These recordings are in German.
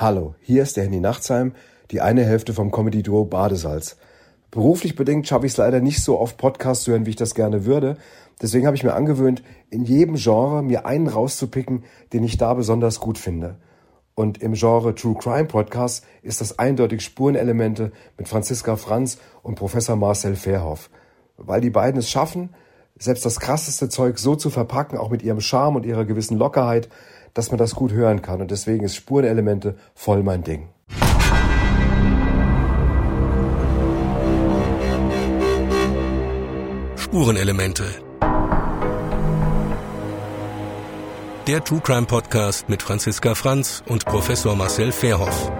Hallo, hier ist der Handy Nachtsheim, die eine Hälfte vom Comedy-Duo Badesalz. Beruflich bedingt schaffe ich es leider nicht so oft Podcasts zu hören, wie ich das gerne würde. Deswegen habe ich mir angewöhnt, in jedem Genre mir einen rauszupicken, den ich da besonders gut finde. Und im Genre True Crime Podcast ist das eindeutig Spurenelemente mit Franziska Franz und Professor Marcel Verhoff. Weil die beiden es schaffen, selbst das krasseste Zeug so zu verpacken, auch mit ihrem Charme und ihrer gewissen Lockerheit, dass man das gut hören kann. Und deswegen ist Spurenelemente voll mein Ding. Spurenelemente. Der True Crime Podcast mit Franziska Franz und Professor Marcel Verhoff.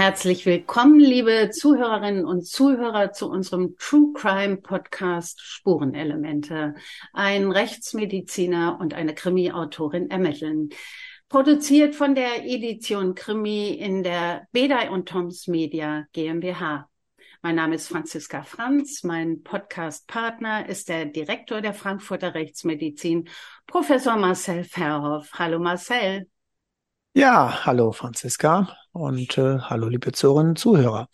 Herzlich willkommen, liebe Zuhörerinnen und Zuhörer, zu unserem True Crime Podcast Spurenelemente. Ein Rechtsmediziner und eine Krimi-Autorin ermitteln. Produziert von der Edition Krimi in der Bedei und Toms Media GmbH. Mein Name ist Franziska Franz. Mein Podcast-Partner ist der Direktor der Frankfurter Rechtsmedizin, Professor Marcel Verhoff. Hallo Marcel. Ja, hallo Franziska und äh, hallo liebe Zuhörerinnen und Zuhörer.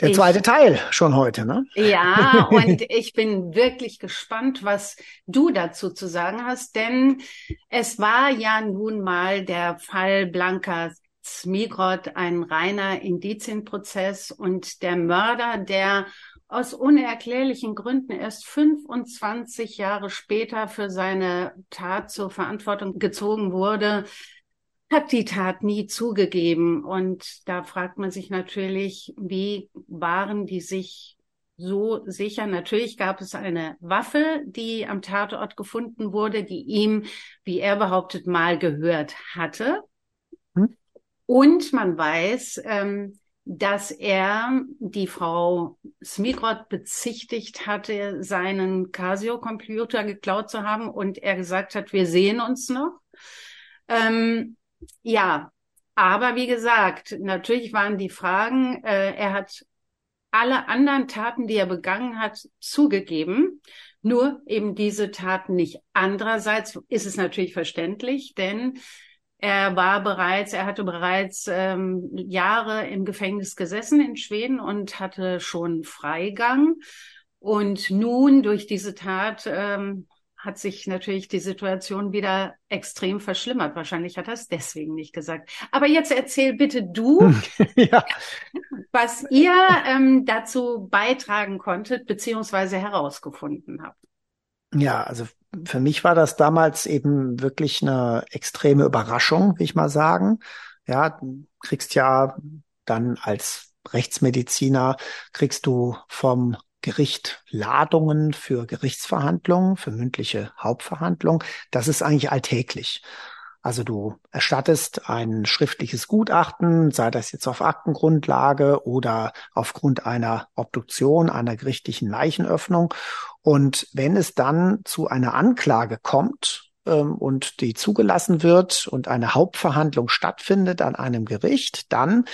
Der ich, zweite Teil schon heute, ne? Ja, und ich bin wirklich gespannt, was du dazu zu sagen hast, denn es war ja nun mal der Fall Blanca Smigrod ein reiner Indizienprozess und der Mörder, der aus unerklärlichen Gründen erst 25 Jahre später für seine Tat zur Verantwortung gezogen wurde, hat die Tat nie zugegeben. Und da fragt man sich natürlich, wie waren die sich so sicher? Natürlich gab es eine Waffe, die am Tatort gefunden wurde, die ihm, wie er behauptet, mal gehört hatte. Hm? Und man weiß, ähm, dass er die Frau Smigrod bezichtigt hatte, seinen Casio-Computer geklaut zu haben und er gesagt hat, wir sehen uns noch. Ähm, ja, aber wie gesagt, natürlich waren die Fragen, äh, er hat alle anderen Taten, die er begangen hat, zugegeben. Nur eben diese Taten nicht. Andererseits ist es natürlich verständlich, denn er war bereits, er hatte bereits ähm, Jahre im Gefängnis gesessen in Schweden und hatte schon Freigang. Und nun durch diese Tat ähm, hat sich natürlich die Situation wieder extrem verschlimmert. Wahrscheinlich hat er es deswegen nicht gesagt. Aber jetzt erzähl bitte du, ja. was ihr ähm, dazu beitragen konntet, beziehungsweise herausgefunden habt. Ja, also für mich war das damals eben wirklich eine extreme Überraschung, will ich mal sagen. Ja, du kriegst ja dann als Rechtsmediziner, kriegst du vom Gericht Ladungen für Gerichtsverhandlungen, für mündliche Hauptverhandlungen. Das ist eigentlich alltäglich. Also du erstattest ein schriftliches Gutachten, sei das jetzt auf Aktengrundlage oder aufgrund einer Obduktion, einer gerichtlichen Leichenöffnung. Und wenn es dann zu einer Anklage kommt, ähm, und die zugelassen wird und eine Hauptverhandlung stattfindet an einem Gericht, dann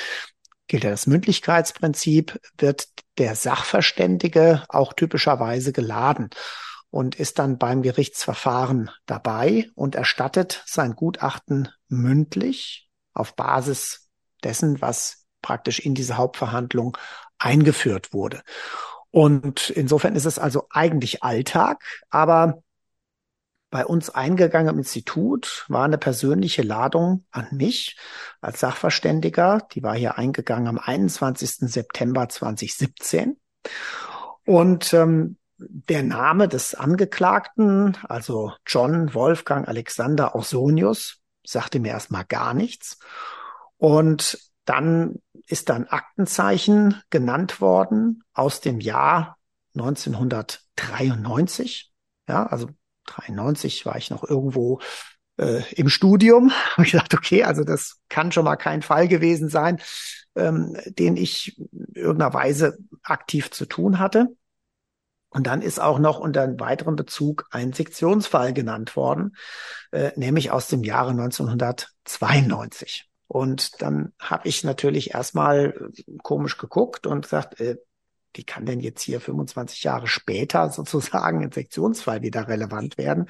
gilt ja das Mündlichkeitsprinzip, wird der Sachverständige auch typischerweise geladen und ist dann beim Gerichtsverfahren dabei und erstattet sein Gutachten mündlich auf Basis dessen, was praktisch in diese Hauptverhandlung eingeführt wurde. Und insofern ist es also eigentlich Alltag, aber bei uns eingegangen im Institut war eine persönliche Ladung an mich als Sachverständiger. Die war hier eingegangen am 21. September 2017. Und ähm, der Name des Angeklagten, also John Wolfgang Alexander Ausonius, sagte mir erstmal gar nichts. Und dann ist dann Aktenzeichen genannt worden aus dem Jahr 1993. Ja, also 93 war ich noch irgendwo äh, im Studium. Habe ich gedacht, okay, also das kann schon mal kein Fall gewesen sein, ähm, den ich in irgendeiner Weise aktiv zu tun hatte. Und dann ist auch noch unter einem weiteren Bezug ein Sektionsfall genannt worden, äh, nämlich aus dem Jahre 1992. Und dann habe ich natürlich erstmal komisch geguckt und gesagt, äh, wie kann denn jetzt hier 25 Jahre später sozusagen ein Sektionsfall wieder relevant werden?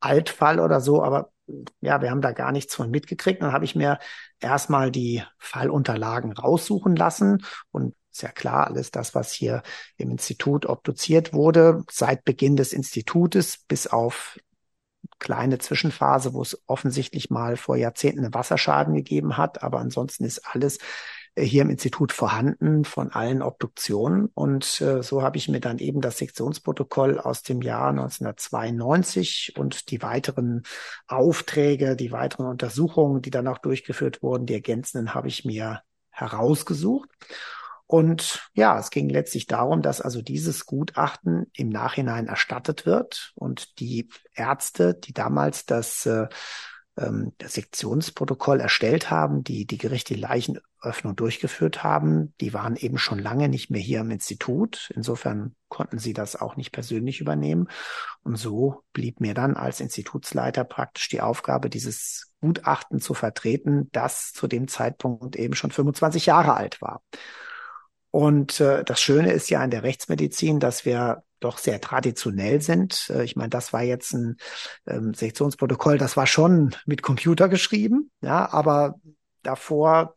Altfall oder so, aber ja, wir haben da gar nichts von mitgekriegt. Dann habe ich mir erstmal die Fallunterlagen raussuchen lassen und ist ja klar, alles das, was hier im Institut obduziert wurde, seit Beginn des Institutes bis auf kleine Zwischenphase, wo es offensichtlich mal vor Jahrzehnten einen Wasserschaden gegeben hat. Aber ansonsten ist alles hier im Institut vorhanden von allen Obduktionen. Und äh, so habe ich mir dann eben das Sektionsprotokoll aus dem Jahr 1992 und die weiteren Aufträge, die weiteren Untersuchungen, die dann auch durchgeführt wurden, die ergänzenden habe ich mir herausgesucht. Und ja, es ging letztlich darum, dass also dieses Gutachten im Nachhinein erstattet wird und die Ärzte, die damals das, äh, ähm, das Sektionsprotokoll erstellt haben, die die Gerichte die Leichenöffnung durchgeführt haben, die waren eben schon lange nicht mehr hier im Institut. Insofern konnten sie das auch nicht persönlich übernehmen. Und so blieb mir dann als Institutsleiter praktisch die Aufgabe, dieses Gutachten zu vertreten, das zu dem Zeitpunkt eben schon 25 Jahre alt war. Und äh, das Schöne ist ja in der Rechtsmedizin, dass wir doch sehr traditionell sind. Äh, ich meine, das war jetzt ein ähm, Sektionsprotokoll, das war schon mit Computer geschrieben, ja, aber davor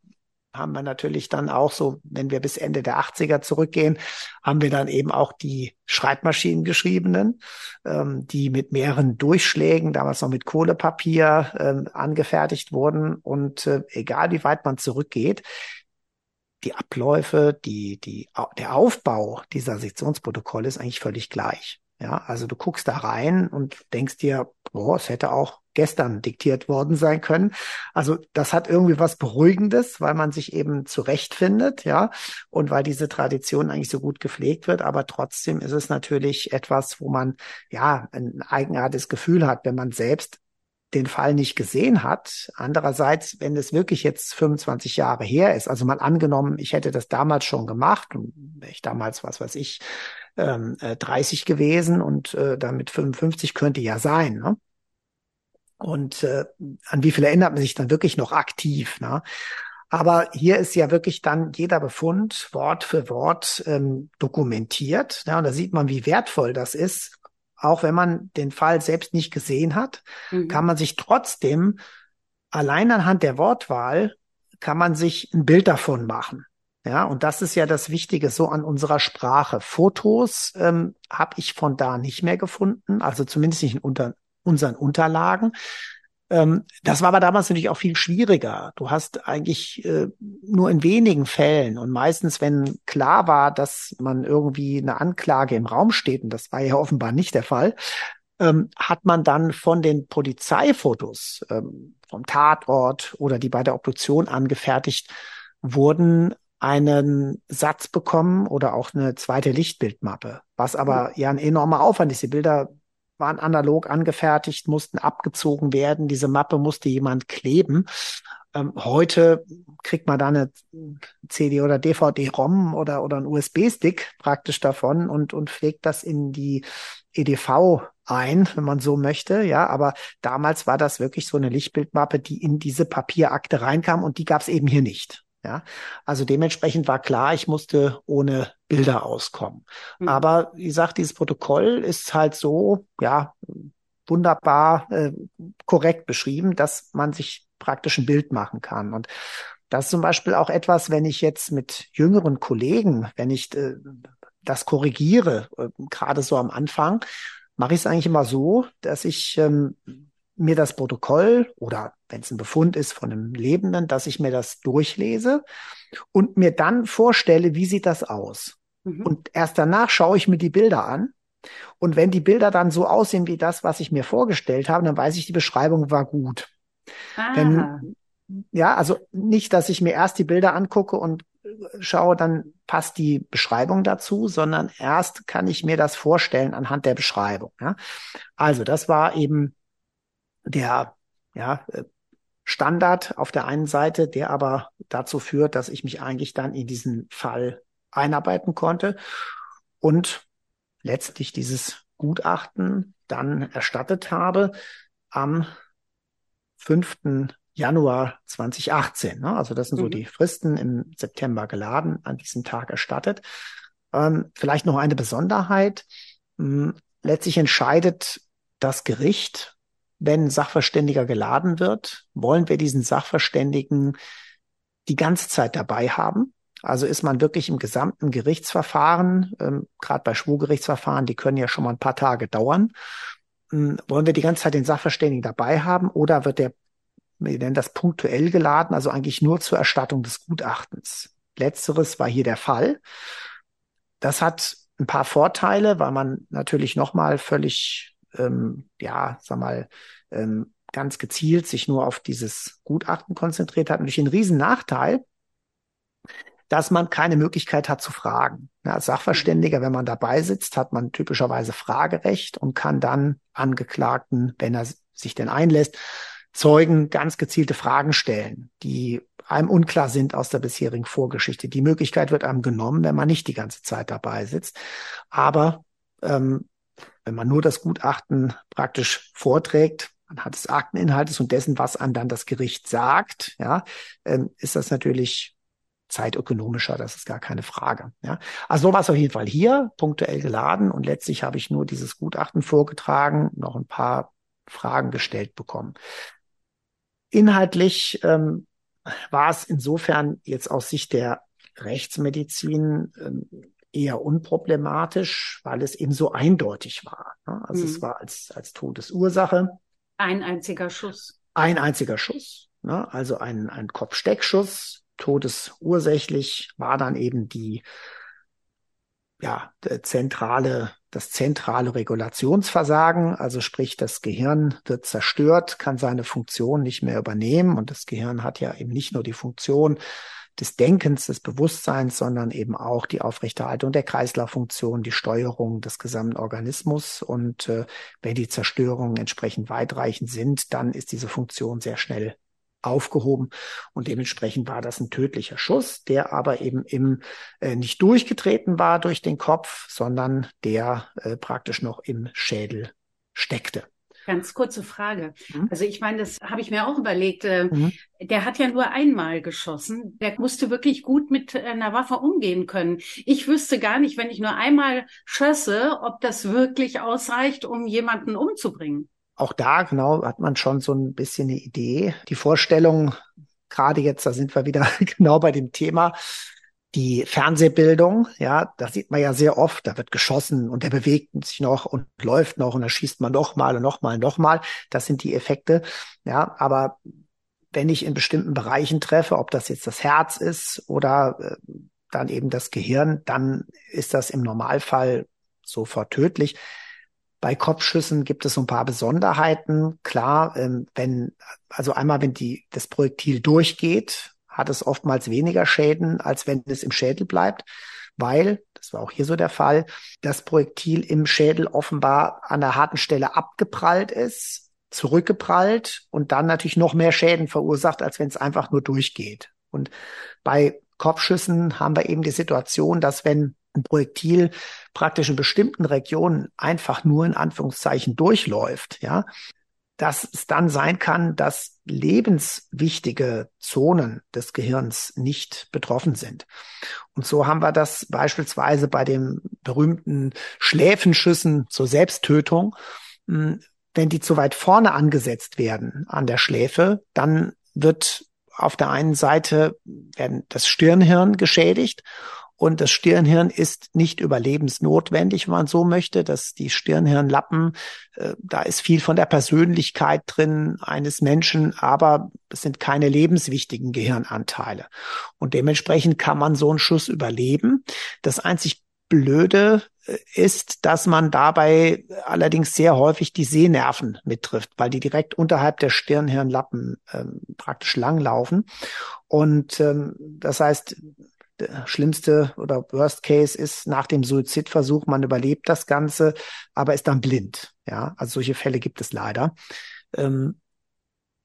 haben wir natürlich dann auch so, wenn wir bis Ende der 80er zurückgehen, haben wir dann eben auch die Schreibmaschinen geschriebenen, ähm, die mit mehreren Durchschlägen, damals noch mit Kohlepapier ähm, angefertigt wurden. Und äh, egal wie weit man zurückgeht, die Abläufe, die, die, der Aufbau dieser Sektionsprotokolle ist eigentlich völlig gleich. Ja, also du guckst da rein und denkst dir, boah, es hätte auch gestern diktiert worden sein können. Also das hat irgendwie was Beruhigendes, weil man sich eben zurechtfindet, ja, und weil diese Tradition eigentlich so gut gepflegt wird. Aber trotzdem ist es natürlich etwas, wo man ja ein eigenartiges Gefühl hat, wenn man selbst den Fall nicht gesehen hat. Andererseits, wenn es wirklich jetzt 25 Jahre her ist, also mal angenommen, ich hätte das damals schon gemacht ich damals, was weiß ich, ähm, 30 äh, gewesen und äh, damit 55 könnte ja sein. Ne? Und äh, an wie viel erinnert man sich dann wirklich noch aktiv? Ne? Aber hier ist ja wirklich dann jeder Befund Wort für Wort ähm, dokumentiert. Ja, und da sieht man, wie wertvoll das ist, auch wenn man den Fall selbst nicht gesehen hat, mhm. kann man sich trotzdem allein anhand der Wortwahl kann man sich ein Bild davon machen. Ja, und das ist ja das Wichtige so an unserer Sprache. Fotos ähm, habe ich von da nicht mehr gefunden, also zumindest nicht in unter, unseren Unterlagen. Ähm, das war aber damals natürlich auch viel schwieriger. Du hast eigentlich äh, nur in wenigen Fällen und meistens, wenn klar war, dass man irgendwie eine Anklage im Raum steht, und das war ja offenbar nicht der Fall, ähm, hat man dann von den Polizeifotos ähm, vom Tatort oder die bei der Obduktion angefertigt wurden, einen Satz bekommen oder auch eine zweite Lichtbildmappe, was aber mhm. ja ein enormer Aufwand ist. Die Bilder waren analog angefertigt, mussten abgezogen werden. Diese Mappe musste jemand kleben. Ähm, heute kriegt man da eine CD oder DVD-ROM oder, oder ein USB-Stick praktisch davon und, und pflegt das in die EDV ein, wenn man so möchte. Ja, aber damals war das wirklich so eine Lichtbildmappe, die in diese Papierakte reinkam und die gab es eben hier nicht. Ja, also dementsprechend war klar, ich musste ohne Bilder auskommen. Mhm. Aber wie gesagt, dieses Protokoll ist halt so, ja, wunderbar äh, korrekt beschrieben, dass man sich praktisch ein Bild machen kann. Und das ist zum Beispiel auch etwas, wenn ich jetzt mit jüngeren Kollegen, wenn ich äh, das korrigiere, äh, gerade so am Anfang, mache ich es eigentlich immer so, dass ich ähm, mir das Protokoll oder wenn es ein Befund ist von einem Lebenden, dass ich mir das durchlese und mir dann vorstelle, wie sieht das aus? Mhm. Und erst danach schaue ich mir die Bilder an. Und wenn die Bilder dann so aussehen wie das, was ich mir vorgestellt habe, dann weiß ich, die Beschreibung war gut. Ah. Denn, ja, also nicht, dass ich mir erst die Bilder angucke und schaue, dann passt die Beschreibung dazu, sondern erst kann ich mir das vorstellen anhand der Beschreibung. Ja? Also das war eben der ja, äh, Standard auf der einen Seite, der aber dazu führt, dass ich mich eigentlich dann in diesen Fall einarbeiten konnte und letztlich dieses Gutachten dann erstattet habe am 5. Januar 2018. Ne? Also das sind so mhm. die Fristen im September geladen, an diesem Tag erstattet. Ähm, vielleicht noch eine Besonderheit. Hm, letztlich entscheidet das Gericht wenn Sachverständiger geladen wird, wollen wir diesen Sachverständigen die ganze Zeit dabei haben. Also ist man wirklich im gesamten Gerichtsverfahren, ähm, gerade bei Schwurgerichtsverfahren, die können ja schon mal ein paar Tage dauern, ähm, wollen wir die ganze Zeit den Sachverständigen dabei haben oder wird der, wir nennen das punktuell geladen, also eigentlich nur zur Erstattung des Gutachtens. Letzteres war hier der Fall. Das hat ein paar Vorteile, weil man natürlich nochmal völlig, ähm, ja, sag mal, ähm, ganz gezielt sich nur auf dieses Gutachten konzentriert hat. Natürlich ein Riesennachteil, dass man keine Möglichkeit hat zu fragen. als Sachverständiger, wenn man dabei sitzt, hat man typischerweise Fragerecht und kann dann Angeklagten, wenn er sich denn einlässt, Zeugen ganz gezielte Fragen stellen, die einem unklar sind aus der bisherigen Vorgeschichte. Die Möglichkeit wird einem genommen, wenn man nicht die ganze Zeit dabei sitzt. Aber ähm, wenn man nur das Gutachten praktisch vorträgt, anhand des Akteninhaltes und dessen, was einem dann das Gericht sagt, ja, ähm, ist das natürlich zeitökonomischer, das ist gar keine Frage. Ja. Also so war es auf jeden Fall hier, punktuell geladen und letztlich habe ich nur dieses Gutachten vorgetragen, noch ein paar Fragen gestellt bekommen. Inhaltlich ähm, war es insofern jetzt aus Sicht der Rechtsmedizin ähm, eher unproblematisch, weil es eben so eindeutig war. Ne? Also mhm. es war als, als Todesursache. Ein einziger Schuss. Ein einziger Schuss. Ne? Also ein, ein Kopfsteckschuss todesursächlich war dann eben die ja, zentrale, das zentrale Regulationsversagen, also sprich, das Gehirn wird zerstört, kann seine Funktion nicht mehr übernehmen und das Gehirn hat ja eben nicht nur die Funktion des Denkens, des Bewusstseins, sondern eben auch die Aufrechterhaltung der Kreislauffunktion, die Steuerung des gesamten Organismus. Und äh, wenn die Zerstörungen entsprechend weitreichend sind, dann ist diese Funktion sehr schnell aufgehoben und dementsprechend war das ein tödlicher Schuss, der aber eben im äh, nicht durchgetreten war durch den Kopf, sondern der äh, praktisch noch im Schädel steckte. Ganz kurze Frage. Mhm. Also ich meine, das habe ich mir auch überlegt. Äh, mhm. Der hat ja nur einmal geschossen. Der musste wirklich gut mit einer Waffe umgehen können. Ich wüsste gar nicht, wenn ich nur einmal schösse, ob das wirklich ausreicht, um jemanden umzubringen auch da genau hat man schon so ein bisschen eine Idee. Die Vorstellung, gerade jetzt, da sind wir wieder genau bei dem Thema, die Fernsehbildung, ja, da sieht man ja sehr oft, da wird geschossen und der bewegt sich noch und läuft noch und da schießt man noch mal und noch mal und noch mal. Das sind die Effekte, ja, aber wenn ich in bestimmten Bereichen treffe, ob das jetzt das Herz ist oder äh, dann eben das Gehirn, dann ist das im Normalfall sofort tödlich. Bei Kopfschüssen gibt es so ein paar Besonderheiten. Klar, ähm, wenn, also einmal, wenn die, das Projektil durchgeht, hat es oftmals weniger Schäden, als wenn es im Schädel bleibt, weil, das war auch hier so der Fall, das Projektil im Schädel offenbar an der harten Stelle abgeprallt ist, zurückgeprallt und dann natürlich noch mehr Schäden verursacht, als wenn es einfach nur durchgeht. Und bei Kopfschüssen haben wir eben die Situation, dass wenn ein Projektil praktisch in bestimmten Regionen einfach nur in Anführungszeichen durchläuft, ja, dass es dann sein kann, dass lebenswichtige Zonen des Gehirns nicht betroffen sind. Und so haben wir das beispielsweise bei den berühmten Schläfenschüssen zur Selbsttötung. Hm, wenn die zu weit vorne angesetzt werden an der Schläfe, dann wird auf der einen Seite werden das Stirnhirn geschädigt und das Stirnhirn ist nicht überlebensnotwendig, wenn man so möchte, dass die Stirnhirnlappen, äh, da ist viel von der Persönlichkeit drin eines Menschen, aber es sind keine lebenswichtigen Gehirnanteile. Und dementsprechend kann man so einen Schuss überleben. Das einzig Blöde äh, ist, dass man dabei allerdings sehr häufig die Sehnerven mittrifft, weil die direkt unterhalb der Stirnhirnlappen ähm, praktisch langlaufen. Und ähm, das heißt, der schlimmste oder Worst Case ist nach dem Suizidversuch, man überlebt das Ganze, aber ist dann blind. Ja, also solche Fälle gibt es leider. Ähm,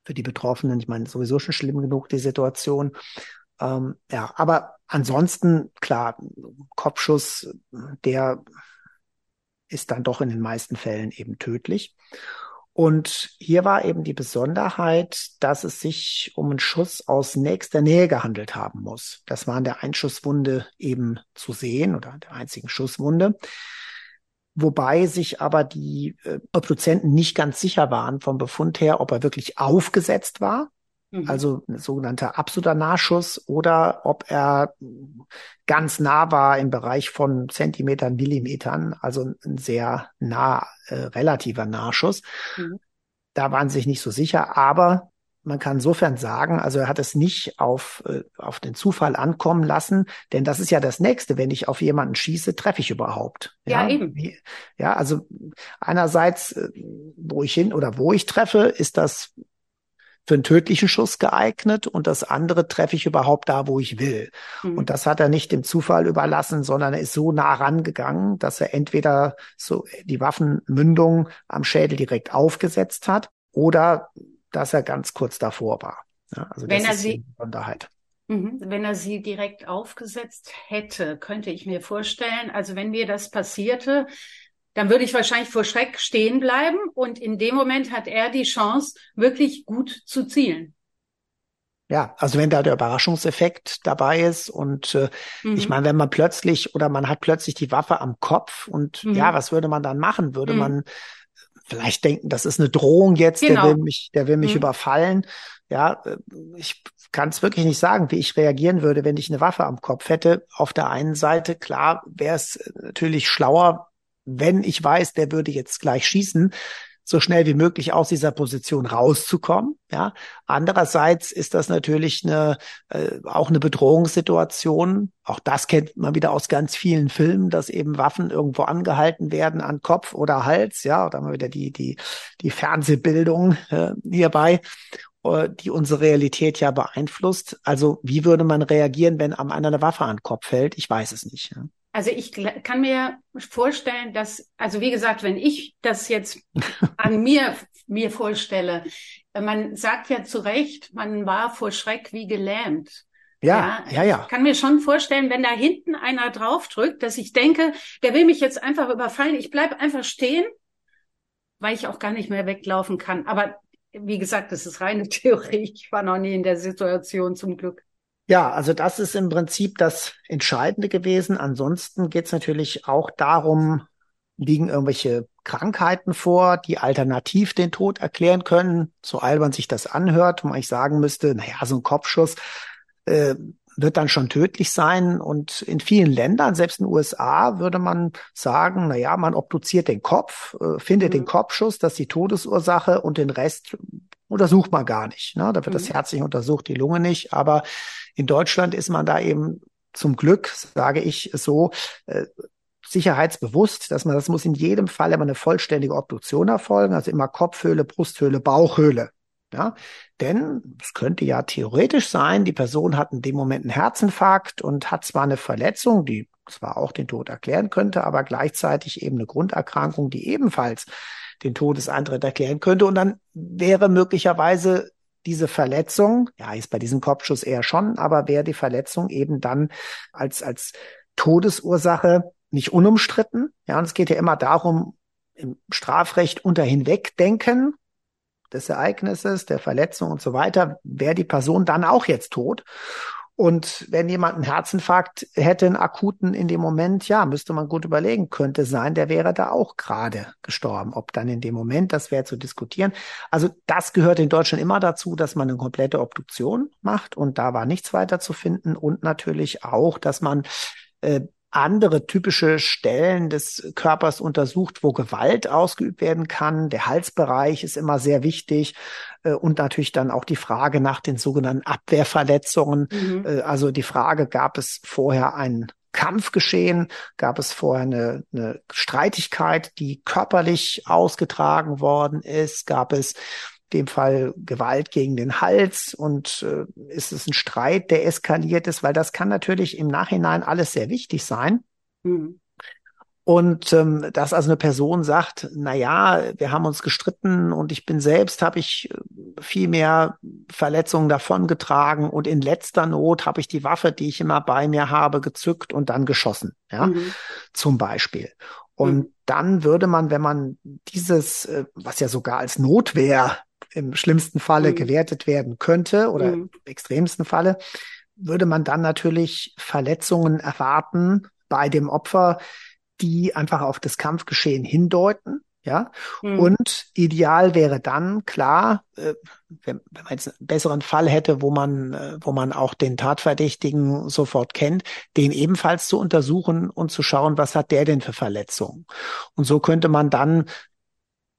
für die Betroffenen, ich meine, sowieso schon schlimm genug die Situation. Ähm, ja, aber ansonsten, klar, Kopfschuss, der ist dann doch in den meisten Fällen eben tödlich. Und hier war eben die Besonderheit, dass es sich um einen Schuss aus nächster Nähe gehandelt haben muss. Das war an der Einschusswunde eben zu sehen oder der einzigen Schusswunde. wobei sich aber die äh, Obduzenten nicht ganz sicher waren vom Befund her, ob er wirklich aufgesetzt war, mhm. also ein sogenannter absoluter Nahschuss, oder ob er ganz nah war im Bereich von Zentimetern, Millimetern, also ein sehr nah, äh, relativer Nahschuss. Mhm. Da waren sie sich nicht so sicher, aber man kann insofern sagen, also er hat es nicht auf, äh, auf den Zufall ankommen lassen, denn das ist ja das Nächste. Wenn ich auf jemanden schieße, treffe ich überhaupt. Ja, ja eben. Ja, also einerseits, äh, wo ich hin oder wo ich treffe, ist das für einen tödlichen Schuss geeignet und das andere treffe ich überhaupt da, wo ich will. Mhm. Und das hat er nicht dem Zufall überlassen, sondern er ist so nah rangegangen, dass er entweder so die Waffenmündung am Schädel direkt aufgesetzt hat oder dass er ganz kurz davor war. Ja, also Wenn das ist sie, die Besonderheit. Mhm. Wenn er sie direkt aufgesetzt hätte, könnte ich mir vorstellen, also wenn mir das passierte, dann würde ich wahrscheinlich vor Schreck stehen bleiben und in dem Moment hat er die Chance, wirklich gut zu zielen. Ja, also wenn da der Überraschungseffekt dabei ist und äh, mhm. ich meine, wenn man plötzlich oder man hat plötzlich die Waffe am Kopf und mhm. ja, was würde man dann machen? Würde mhm. man vielleicht denken, das ist eine Drohung jetzt, genau. der will mich, der will mich mhm. überfallen. Ja, äh, ich kann es wirklich nicht sagen, wie ich reagieren würde, wenn ich eine Waffe am Kopf hätte. Auf der einen Seite, klar, wäre es natürlich schlauer, wenn ich weiß, der würde jetzt gleich schießen, so schnell wie möglich aus dieser Position rauszukommen. Ja, andererseits ist das natürlich eine äh, auch eine Bedrohungssituation. Auch das kennt man wieder aus ganz vielen Filmen, dass eben Waffen irgendwo angehalten werden an Kopf oder Hals. Ja, da haben wir wieder die die die Fernsehbildung äh, hierbei äh, die unsere Realität ja beeinflusst. Also wie würde man reagieren, wenn am einer eine Waffe an Kopf fällt? Ich weiß es nicht. Ja. Also ich kann mir vorstellen, dass, also wie gesagt, wenn ich das jetzt an mir, mir vorstelle, man sagt ja zu Recht, man war vor Schreck wie gelähmt. Ja, ja, ja. ja. Ich kann mir schon vorstellen, wenn da hinten einer draufdrückt, dass ich denke, der will mich jetzt einfach überfallen. Ich bleib einfach stehen, weil ich auch gar nicht mehr weglaufen kann. Aber wie gesagt, das ist reine Theorie. Ich war noch nie in der Situation zum Glück. Ja, also das ist im Prinzip das Entscheidende gewesen. Ansonsten geht es natürlich auch darum, liegen irgendwelche Krankheiten vor, die alternativ den Tod erklären können. So albern sich das anhört, wo man ich sagen müsste, naja, so ein Kopfschuss äh, wird dann schon tödlich sein. Und in vielen Ländern, selbst in den USA, würde man sagen, na ja, man obduziert den Kopf, äh, findet mhm. den Kopfschuss, das ist die Todesursache und den Rest untersucht man gar nicht. Ne? Da wird mhm. das Herz nicht untersucht, die Lunge nicht. Aber in Deutschland ist man da eben zum Glück, sage ich so, äh, sicherheitsbewusst, dass man, das muss in jedem Fall immer eine vollständige Obduktion erfolgen, also immer Kopfhöhle, Brusthöhle, Bauchhöhle. Ja, denn es könnte ja theoretisch sein, die Person hat in dem Moment einen Herzinfarkt und hat zwar eine Verletzung, die zwar auch den Tod erklären könnte, aber gleichzeitig eben eine Grunderkrankung, die ebenfalls den Todesantritt erklären könnte. Und dann wäre möglicherweise diese Verletzung, ja, ist bei diesem Kopfschuss eher schon, aber wäre die Verletzung eben dann als, als Todesursache nicht unumstritten. Ja, und es geht ja immer darum, im Strafrecht unter Hinwegdenken des Ereignisses, der Verletzung und so weiter, wäre die Person dann auch jetzt tot. Und wenn jemand einen Herzinfarkt hätte, einen akuten in dem Moment, ja, müsste man gut überlegen, könnte sein, der wäre da auch gerade gestorben. Ob dann in dem Moment, das wäre zu diskutieren. Also das gehört in Deutschland immer dazu, dass man eine komplette Obduktion macht und da war nichts weiter zu finden und natürlich auch, dass man äh, andere typische Stellen des Körpers untersucht, wo Gewalt ausgeübt werden kann. Der Halsbereich ist immer sehr wichtig und natürlich dann auch die Frage nach den sogenannten Abwehrverletzungen. Mhm. Äh, also die Frage, gab es vorher einen Kampf geschehen? Gab es vorher eine, eine Streitigkeit, die körperlich ausgetragen worden ist? Gab es dem Fall Gewalt gegen den Hals und äh, ist es ein Streit, der eskaliert ist, weil das kann natürlich im Nachhinein alles sehr wichtig sein. Mhm. Und ähm, dass also eine Person sagt, na ja, wir haben uns gestritten und ich bin selbst, habe ich äh, viel mehr Verletzungen davongetragen und in letzter Not habe ich die Waffe, die ich immer bei mir habe, gezückt und dann geschossen, ja, mhm. zum Beispiel. Und mhm. dann würde man, wenn man dieses, äh, was ja sogar als Notwehr im schlimmsten Falle mhm. gewertet werden könnte oder mhm. im extremsten Falle, würde man dann natürlich Verletzungen erwarten bei dem Opfer, die einfach auf das Kampfgeschehen hindeuten. Ja, mhm. und ideal wäre dann klar, äh, wenn, wenn man jetzt einen besseren Fall hätte, wo man, äh, wo man auch den Tatverdächtigen sofort kennt, den ebenfalls zu untersuchen und zu schauen, was hat der denn für Verletzungen. Und so könnte man dann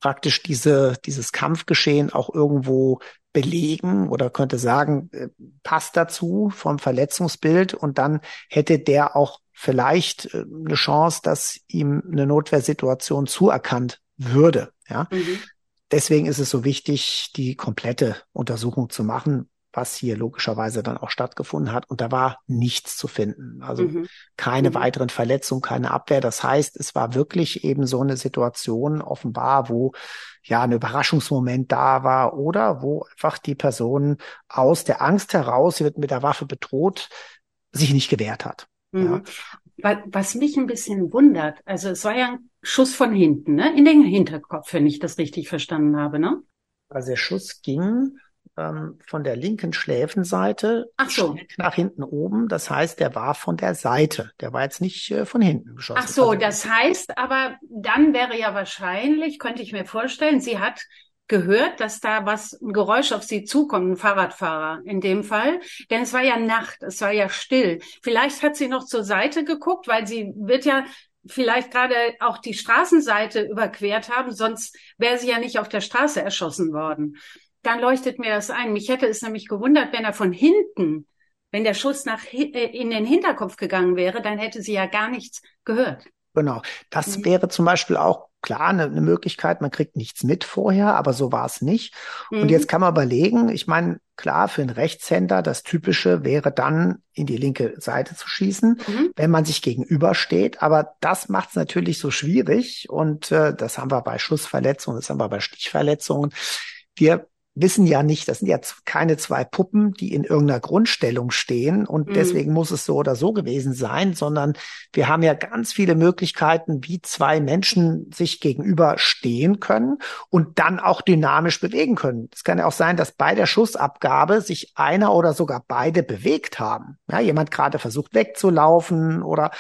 praktisch diese, dieses Kampfgeschehen auch irgendwo belegen oder könnte sagen, äh, passt dazu vom Verletzungsbild und dann hätte der auch vielleicht äh, eine Chance, dass ihm eine Notwehrsituation zuerkannt würde. Ja. Mhm. Deswegen ist es so wichtig, die komplette Untersuchung zu machen, was hier logischerweise dann auch stattgefunden hat. Und da war nichts zu finden. Also mhm. keine mhm. weiteren Verletzungen, keine Abwehr. Das heißt, es war wirklich eben so eine Situation offenbar, wo ja ein Überraschungsmoment da war oder wo einfach die Person aus der Angst heraus, sie wird mit der Waffe bedroht, sich nicht gewehrt hat. Mhm. Ja. Was mich ein bisschen wundert, also es war ja ein Schuss von hinten, ne? In den Hinterkopf, wenn ich das richtig verstanden habe, ne? Also der Schuss ging ähm, von der linken Schläfenseite Ach so. nach hinten oben. Das heißt, der war von der Seite. Der war jetzt nicht äh, von hinten geschossen. Ach so, also, das heißt aber, dann wäre ja wahrscheinlich, könnte ich mir vorstellen, sie hat gehört, dass da was, ein Geräusch auf sie zukommt, ein Fahrradfahrer in dem Fall. Denn es war ja Nacht, es war ja still. Vielleicht hat sie noch zur Seite geguckt, weil sie wird ja vielleicht gerade auch die Straßenseite überquert haben, sonst wäre sie ja nicht auf der Straße erschossen worden dann leuchtet mir das ein. Mich hätte es nämlich gewundert, wenn er von hinten, wenn der Schuss nach äh, in den Hinterkopf gegangen wäre, dann hätte sie ja gar nichts gehört. Genau. Das mhm. wäre zum Beispiel auch klar eine, eine, Möglichkeit. Man kriegt nichts mit vorher, aber so war es nicht. Mhm. Und jetzt kann man überlegen, ich meine, klar, für einen Rechtshänder, das Typische wäre dann in die linke Seite zu schießen, mhm. wenn man sich gegenübersteht. Aber das macht es natürlich so schwierig. Und äh, das haben wir bei Schussverletzungen, das haben wir bei Stichverletzungen. Wir wissen ja nicht, das sind ja keine zwei Puppen, die in irgendeiner Grundstellung stehen und mhm. deswegen muss es so oder so gewesen sein, sondern wir haben ja ganz viele Möglichkeiten, wie zwei Menschen sich gegenüber stehen können und dann auch dynamisch bewegen können. Es kann ja auch sein, dass bei der Schussabgabe sich einer oder sogar beide bewegt haben. Ja, jemand gerade versucht wegzulaufen oder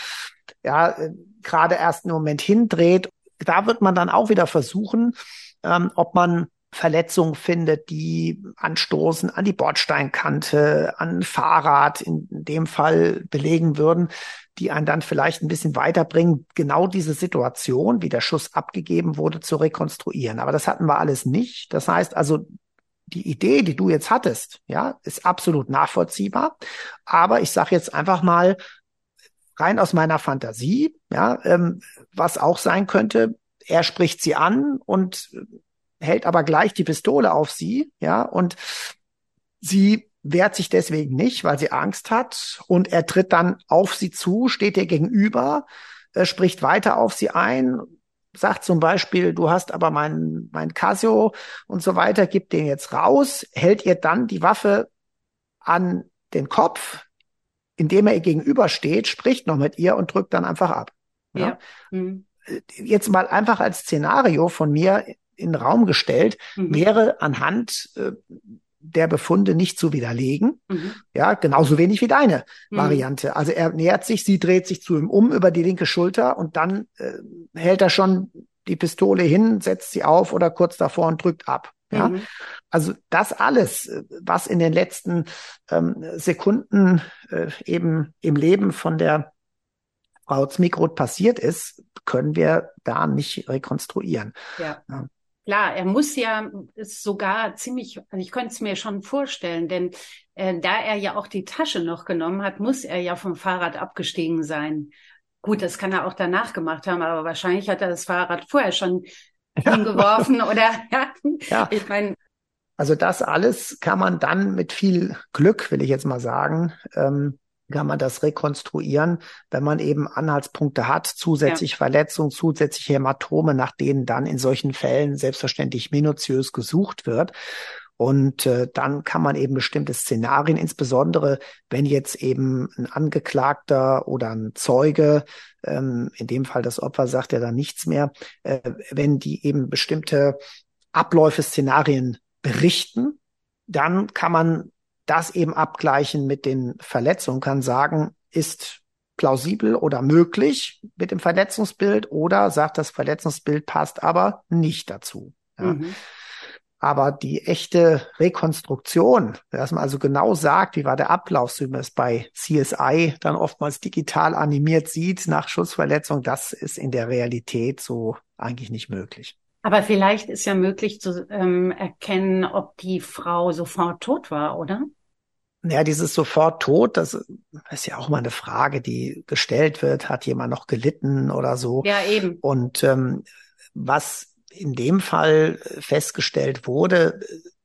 ja, gerade erst einen Moment hindreht. Da wird man dann auch wieder versuchen, ähm, ob man Verletzungen findet, die anstoßen an die Bordsteinkante, an Fahrrad in dem Fall belegen würden, die einen dann vielleicht ein bisschen weiterbringen, genau diese Situation, wie der Schuss abgegeben wurde, zu rekonstruieren. Aber das hatten wir alles nicht. Das heißt also, die Idee, die du jetzt hattest, ja, ist absolut nachvollziehbar. Aber ich sage jetzt einfach mal rein aus meiner Fantasie, ja, ähm, was auch sein könnte, er spricht sie an und hält aber gleich die Pistole auf sie, ja, und sie wehrt sich deswegen nicht, weil sie Angst hat und er tritt dann auf sie zu, steht ihr gegenüber, äh, spricht weiter auf sie ein, sagt zum Beispiel, du hast aber mein, mein Casio und so weiter, gib den jetzt raus, hält ihr dann die Waffe an den Kopf, indem er ihr gegenübersteht, spricht noch mit ihr und drückt dann einfach ab. Ja. ja. Mhm. Jetzt mal einfach als Szenario von mir in den Raum gestellt, mhm. wäre anhand äh, der Befunde nicht zu widerlegen. Mhm. Ja, genauso wenig wie deine mhm. Variante. Also er nähert sich, sie dreht sich zu ihm um über die linke Schulter und dann äh, hält er schon die Pistole hin, setzt sie auf oder kurz davor und drückt ab. Ja, mhm. also das alles, was in den letzten ähm, Sekunden äh, eben im Leben von der Frau Zmikrot passiert ist, können wir da nicht rekonstruieren. Ja. ja. Klar, er muss ja sogar ziemlich, also ich könnte es mir schon vorstellen, denn äh, da er ja auch die Tasche noch genommen hat, muss er ja vom Fahrrad abgestiegen sein. Gut, das kann er auch danach gemacht haben, aber wahrscheinlich hat er das Fahrrad vorher schon ja. hingeworfen oder ja. ja. Ich meine. Also das alles kann man dann mit viel Glück, will ich jetzt mal sagen, ähm, kann man das rekonstruieren, wenn man eben Anhaltspunkte hat, zusätzlich ja. Verletzungen, zusätzliche Hämatome, nach denen dann in solchen Fällen selbstverständlich minutiös gesucht wird. Und äh, dann kann man eben bestimmte Szenarien, insbesondere wenn jetzt eben ein Angeklagter oder ein Zeuge, ähm, in dem Fall das Opfer sagt ja dann nichts mehr, äh, wenn die eben bestimmte Abläufe, Szenarien berichten, dann kann man das eben abgleichen mit den Verletzungen, kann sagen, ist plausibel oder möglich mit dem Verletzungsbild oder sagt, das Verletzungsbild passt aber nicht dazu. Ja. Mhm. Aber die echte Rekonstruktion, dass man also genau sagt, wie war der Ablauf, so wie man es bei CSI dann oftmals digital animiert sieht nach Schussverletzung, das ist in der Realität so eigentlich nicht möglich. Aber vielleicht ist ja möglich zu ähm, erkennen, ob die Frau sofort tot war, oder? Ja, dieses sofort tot, das ist ja auch mal eine Frage, die gestellt wird. Hat jemand noch gelitten oder so? Ja, eben. Und ähm, was in dem Fall festgestellt wurde,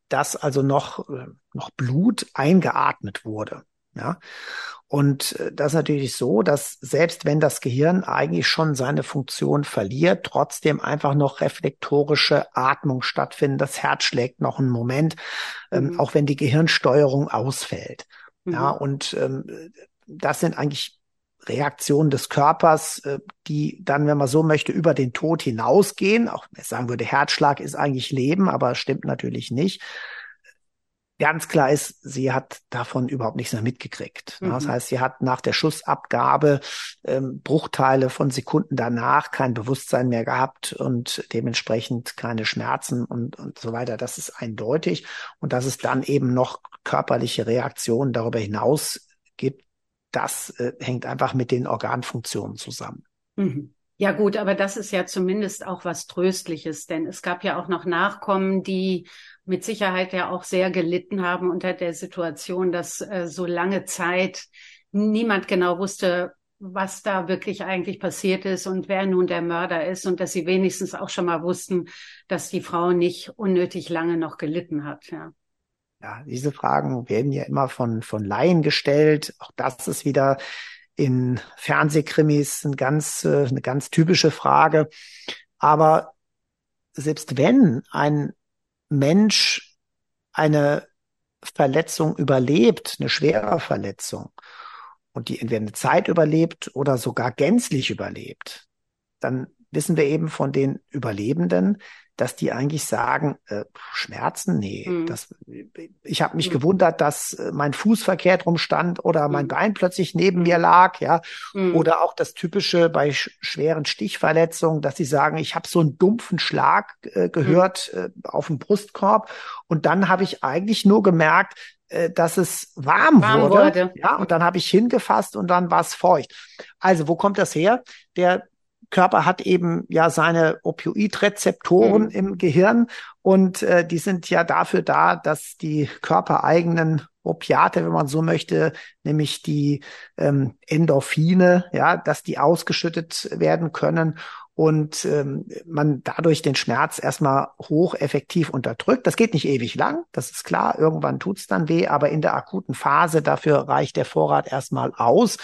dass also noch, noch Blut eingeatmet wurde. Ja. Und äh, das ist natürlich so, dass selbst wenn das Gehirn eigentlich schon seine Funktion verliert, trotzdem einfach noch reflektorische Atmung stattfindet. Das Herz schlägt noch einen Moment, ähm, mhm. ähm, auch wenn die Gehirnsteuerung ausfällt. Mhm. Ja, und ähm, das sind eigentlich Reaktionen des Körpers, äh, die dann, wenn man so möchte, über den Tod hinausgehen. Auch wenn ich sagen würde, Herzschlag ist eigentlich Leben, aber stimmt natürlich nicht. Ganz klar ist, sie hat davon überhaupt nichts mehr mitgekriegt. Mhm. Das heißt, sie hat nach der Schussabgabe ähm, Bruchteile von Sekunden danach kein Bewusstsein mehr gehabt und dementsprechend keine Schmerzen und, und so weiter. Das ist eindeutig. Und dass es dann eben noch körperliche Reaktionen darüber hinaus gibt, das äh, hängt einfach mit den Organfunktionen zusammen. Mhm. Ja gut, aber das ist ja zumindest auch was Tröstliches, denn es gab ja auch noch Nachkommen, die mit Sicherheit ja auch sehr gelitten haben unter der Situation, dass äh, so lange Zeit niemand genau wusste, was da wirklich eigentlich passiert ist und wer nun der Mörder ist und dass sie wenigstens auch schon mal wussten, dass die Frau nicht unnötig lange noch gelitten hat, ja. Ja, diese Fragen werden ja immer von, von Laien gestellt. Auch das ist wieder in Fernsehkrimis ein ganz, äh, eine ganz typische Frage. Aber selbst wenn ein Mensch eine Verletzung überlebt, eine schwere Verletzung, und die entweder eine Zeit überlebt oder sogar gänzlich überlebt, dann wissen wir eben von den Überlebenden, dass die eigentlich sagen, äh, Schmerzen, nee, mhm. das, ich habe mich mhm. gewundert, dass äh, mein Fuß verkehrt rumstand oder mein mhm. Bein plötzlich neben mir lag, ja, mhm. oder auch das typische bei sch schweren Stichverletzungen, dass sie sagen, ich habe so einen dumpfen Schlag äh, gehört mhm. äh, auf dem Brustkorb und dann habe ich eigentlich nur gemerkt, äh, dass es warm, warm wurde, wurde, ja, und dann habe ich hingefasst und dann war es feucht. Also, wo kommt das her? Der Körper hat eben ja seine Opioidrezeptoren mhm. im Gehirn und äh, die sind ja dafür da, dass die körpereigenen Opiate, wenn man so möchte, nämlich die ähm, Endorphine, ja, dass die ausgeschüttet werden können und ähm, man dadurch den Schmerz erstmal hoch effektiv unterdrückt. Das geht nicht ewig lang, das ist klar, irgendwann tut's dann weh, aber in der akuten Phase dafür reicht der Vorrat erstmal aus.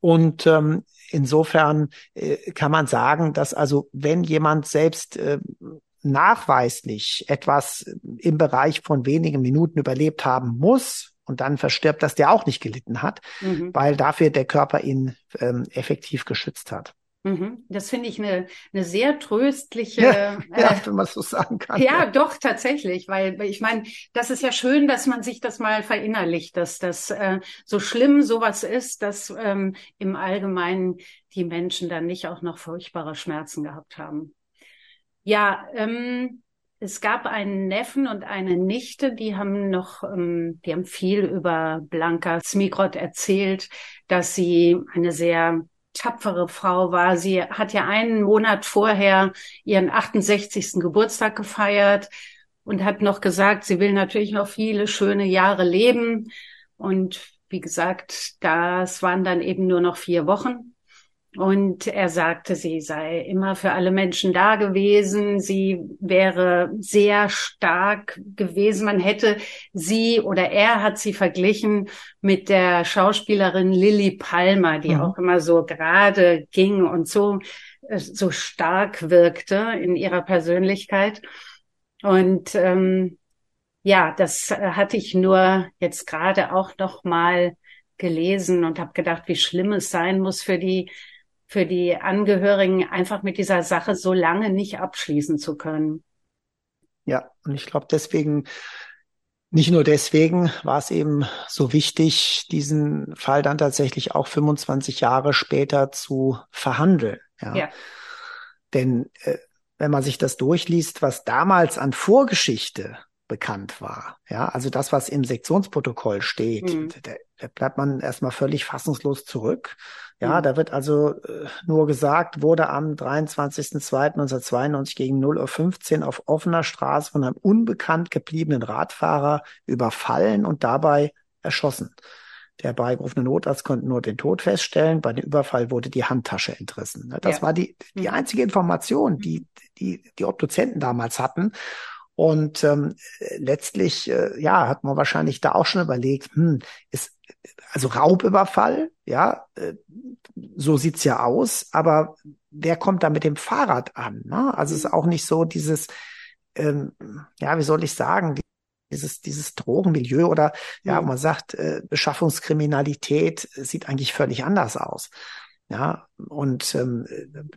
Und ähm, insofern äh, kann man sagen, dass also wenn jemand selbst äh, nachweislich etwas im Bereich von wenigen Minuten überlebt haben muss und dann verstirbt, dass der auch nicht gelitten hat, mhm. weil dafür der Körper ihn ähm, effektiv geschützt hat. Mhm. Das finde ich eine, eine sehr tröstliche. Ja, ja äh, wenn man so sagen kann. Ja, ja, doch, tatsächlich. Weil ich meine, das ist ja schön, dass man sich das mal verinnerlicht, dass das äh, so schlimm sowas ist, dass ähm, im Allgemeinen die Menschen dann nicht auch noch furchtbare Schmerzen gehabt haben. Ja, ähm, es gab einen Neffen und eine Nichte, die haben noch, ähm, die haben viel über Blanka Smigrod erzählt, dass sie eine sehr tapfere Frau war. Sie hat ja einen Monat vorher ihren 68. Geburtstag gefeiert und hat noch gesagt, sie will natürlich noch viele schöne Jahre leben. Und wie gesagt, das waren dann eben nur noch vier Wochen. Und er sagte, sie sei immer für alle Menschen da gewesen. Sie wäre sehr stark gewesen. Man hätte sie oder er hat sie verglichen mit der Schauspielerin Lily Palmer, die mhm. auch immer so gerade ging und so, äh, so stark wirkte in ihrer Persönlichkeit. Und ähm, ja, das äh, hatte ich nur jetzt gerade auch noch mal gelesen und habe gedacht, wie schlimm es sein muss für die für die Angehörigen einfach mit dieser Sache so lange nicht abschließen zu können. Ja, und ich glaube, deswegen nicht nur deswegen war es eben so wichtig, diesen Fall dann tatsächlich auch 25 Jahre später zu verhandeln. Ja. ja. Denn äh, wenn man sich das durchliest, was damals an Vorgeschichte bekannt war. Ja, also das, was im Sektionsprotokoll steht, mhm. da, da, bleibt man erstmal völlig fassungslos zurück. Ja, mhm. da wird also äh, nur gesagt, wurde am 23.02.1992 gegen 0.15 Uhr auf offener Straße von einem unbekannt gebliebenen Radfahrer überfallen und dabei erschossen. Der herbeigerufene Notarzt konnte nur den Tod feststellen. Bei dem Überfall wurde die Handtasche entrissen. Das ja. war die, die mhm. einzige Information, die, die die Obduzenten damals hatten. Und ähm, letztlich, äh, ja, hat man wahrscheinlich da auch schon überlegt, hm, ist also Raubüberfall, ja, äh, so sieht's ja aus, aber wer kommt da mit dem Fahrrad an? Ne? Also es ist auch nicht so dieses, ähm, ja, wie soll ich sagen, dieses, dieses Drogenmilieu oder ja, mhm. man sagt, äh, Beschaffungskriminalität sieht eigentlich völlig anders aus. Ja, und ähm,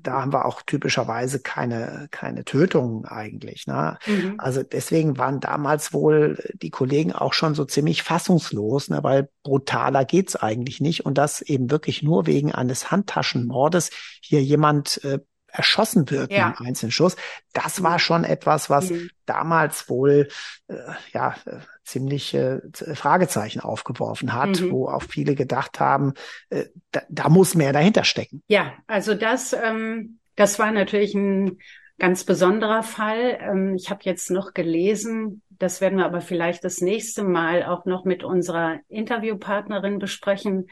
da haben wir auch typischerweise keine, keine Tötungen eigentlich. Ne? Mhm. Also deswegen waren damals wohl die Kollegen auch schon so ziemlich fassungslos, ne? weil brutaler geht's eigentlich nicht. Und das eben wirklich nur wegen eines Handtaschenmordes hier jemand äh, erschossen wird ja. im Einzelschuss. Das war schon etwas, was mhm. damals wohl äh, ja äh, ziemlich äh, Fragezeichen aufgeworfen hat, mhm. wo auch viele gedacht haben, äh, da, da muss mehr dahinter stecken. Ja, also das, ähm, das war natürlich ein ganz besonderer Fall. Ähm, ich habe jetzt noch gelesen, das werden wir aber vielleicht das nächste Mal auch noch mit unserer Interviewpartnerin besprechen,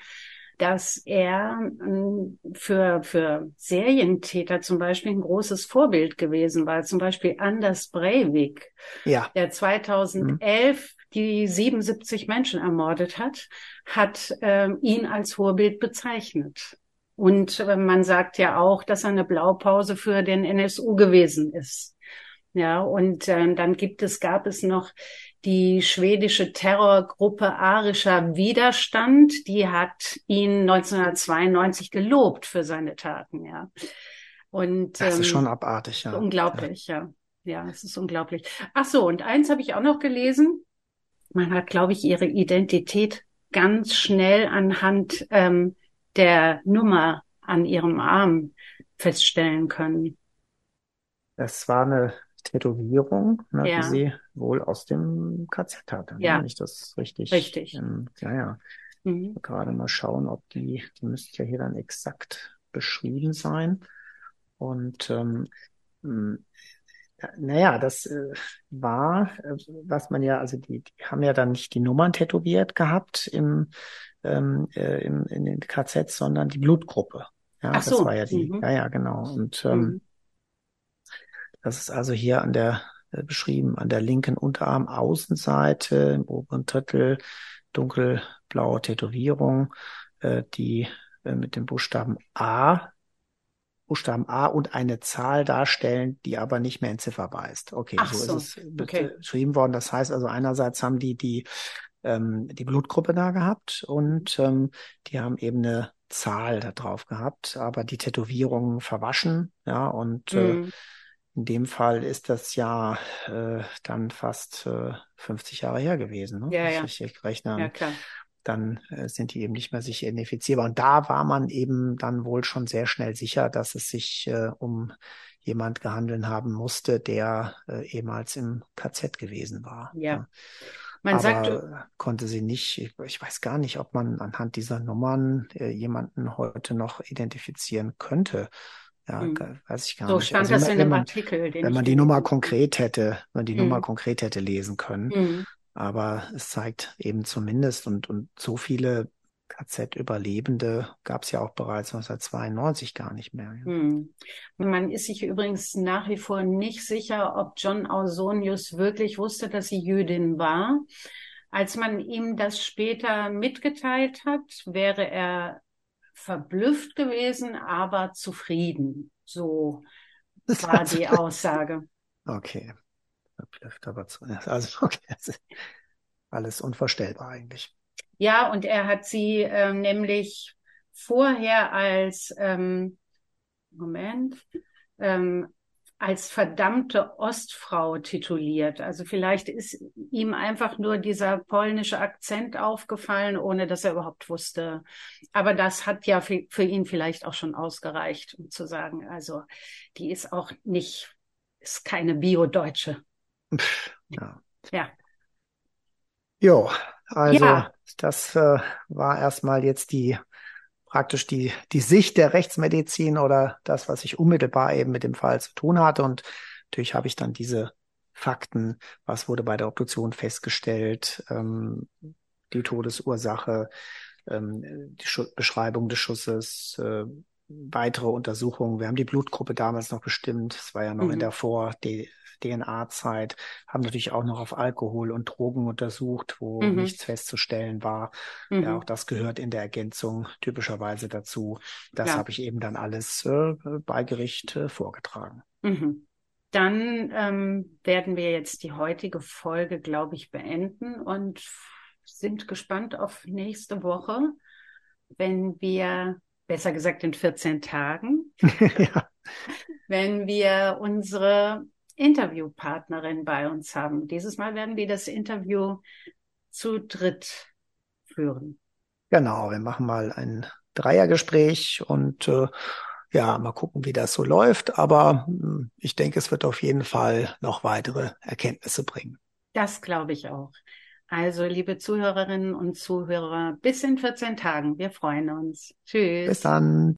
dass er ähm, für, für Serientäter zum Beispiel ein großes Vorbild gewesen war. Zum Beispiel Anders Breivik, ja. der 2011 mhm. Die 77 Menschen ermordet hat, hat äh, ihn als Vorbild bezeichnet. Und äh, man sagt ja auch, dass er eine Blaupause für den NSU gewesen ist. Ja, und äh, dann gibt es, gab es noch die schwedische Terrorgruppe Arischer Widerstand, die hat ihn 1992 gelobt für seine Taten, ja. Und das ähm, ist schon abartig, ja. Unglaublich, ja. ja. Ja, es ist unglaublich. Ach so, und eins habe ich auch noch gelesen. Man hat, glaube ich, ihre Identität ganz schnell anhand ähm, der Nummer an ihrem Arm feststellen können. Das war eine Tätowierung, ne, ja. die sie wohl aus dem KZ hatte. Ne? Ja. Wenn ich das richtig. Richtig. Ähm, ja, ja. Mhm. Gerade mal schauen, ob die, die müsste ja hier dann exakt beschrieben sein. Und ähm, hm, naja, das äh, war, äh, was man ja, also die, die haben ja dann nicht die Nummern tätowiert gehabt im, ähm, äh, im in den KZ, sondern die Blutgruppe. Ja, Ach so. das war ja die, mhm. ja, ja, genau. Und ähm, mhm. Das ist also hier an der äh, beschrieben, an der linken Unterarm-Außenseite im oberen Drittel dunkelblaue Tätowierung, äh, die äh, mit dem Buchstaben A Buchstaben A und eine Zahl darstellen, die aber nicht mehr entzifferbar ist. Okay, Ach so, so ist es okay. beschrieben worden. Das heißt also einerseits haben die die ähm, die Blutgruppe da gehabt und ähm, die haben eben eine Zahl da drauf gehabt, aber die Tätowierungen verwaschen, ja und äh, mhm. äh, in dem Fall ist das ja äh, dann fast äh, 50 Jahre her gewesen. Ne? Ja, ja. Ich rechne. Ja, klar. Dann äh, sind die eben nicht mehr sicher identifizierbar. Und da war man eben dann wohl schon sehr schnell sicher, dass es sich äh, um jemand gehandelt haben musste, der äh, ehemals im KZ gewesen war. Ja. Ne? Man Aber sagt, konnte sie nicht, ich, ich, weiß gar nicht, ob man anhand dieser Nummern äh, jemanden heute noch identifizieren könnte. Ja, hm. weiß ich gar so nicht. So stand also, das in dem Artikel. wenn man die Nummer konkret hätte, wenn man die hm. Nummer konkret hätte lesen können. Hm. Aber es zeigt eben zumindest und, und so viele KZ-Überlebende gab es ja auch bereits 1992 gar nicht mehr. Ja. Hm. Man ist sich übrigens nach wie vor nicht sicher, ob John Ausonius wirklich wusste, dass sie Jüdin war. Als man ihm das später mitgeteilt hat, wäre er verblüfft gewesen, aber zufrieden. So war die Aussage. Okay. Verblüfft, aber zu. Also, okay. Alles unvorstellbar eigentlich. Ja, und er hat sie ähm, nämlich vorher als, ähm, Moment, ähm, als verdammte Ostfrau tituliert. Also vielleicht ist ihm einfach nur dieser polnische Akzent aufgefallen, ohne dass er überhaupt wusste. Aber das hat ja für, für ihn vielleicht auch schon ausgereicht, um zu sagen, also die ist auch nicht, ist keine Bio-Deutsche. Ja. Ja. Jo, also ja. das äh, war erstmal jetzt die praktisch die, die Sicht der Rechtsmedizin oder das, was ich unmittelbar eben mit dem Fall zu tun hatte. Und natürlich habe ich dann diese Fakten, was wurde bei der Obduktion festgestellt, ähm, die Todesursache, ähm, die Schu Beschreibung des Schusses, äh, weitere Untersuchungen. Wir haben die Blutgruppe damals noch bestimmt. Es war ja noch mhm. in der Vor DNA-Zeit, haben natürlich auch noch auf Alkohol und Drogen untersucht, wo mhm. nichts festzustellen war. Mhm. Ja, auch das gehört in der Ergänzung typischerweise dazu. Das ja. habe ich eben dann alles äh, bei Gericht äh, vorgetragen. Mhm. Dann ähm, werden wir jetzt die heutige Folge, glaube ich, beenden und sind gespannt auf nächste Woche, wenn wir, besser gesagt in 14 Tagen, ja. wenn wir unsere Interviewpartnerin bei uns haben. Dieses Mal werden wir das Interview zu dritt führen. Genau, wir machen mal ein Dreiergespräch und äh, ja, mal gucken, wie das so läuft. Aber hm, ich denke, es wird auf jeden Fall noch weitere Erkenntnisse bringen. Das glaube ich auch. Also, liebe Zuhörerinnen und Zuhörer, bis in 14 Tagen. Wir freuen uns. Tschüss. Bis dann.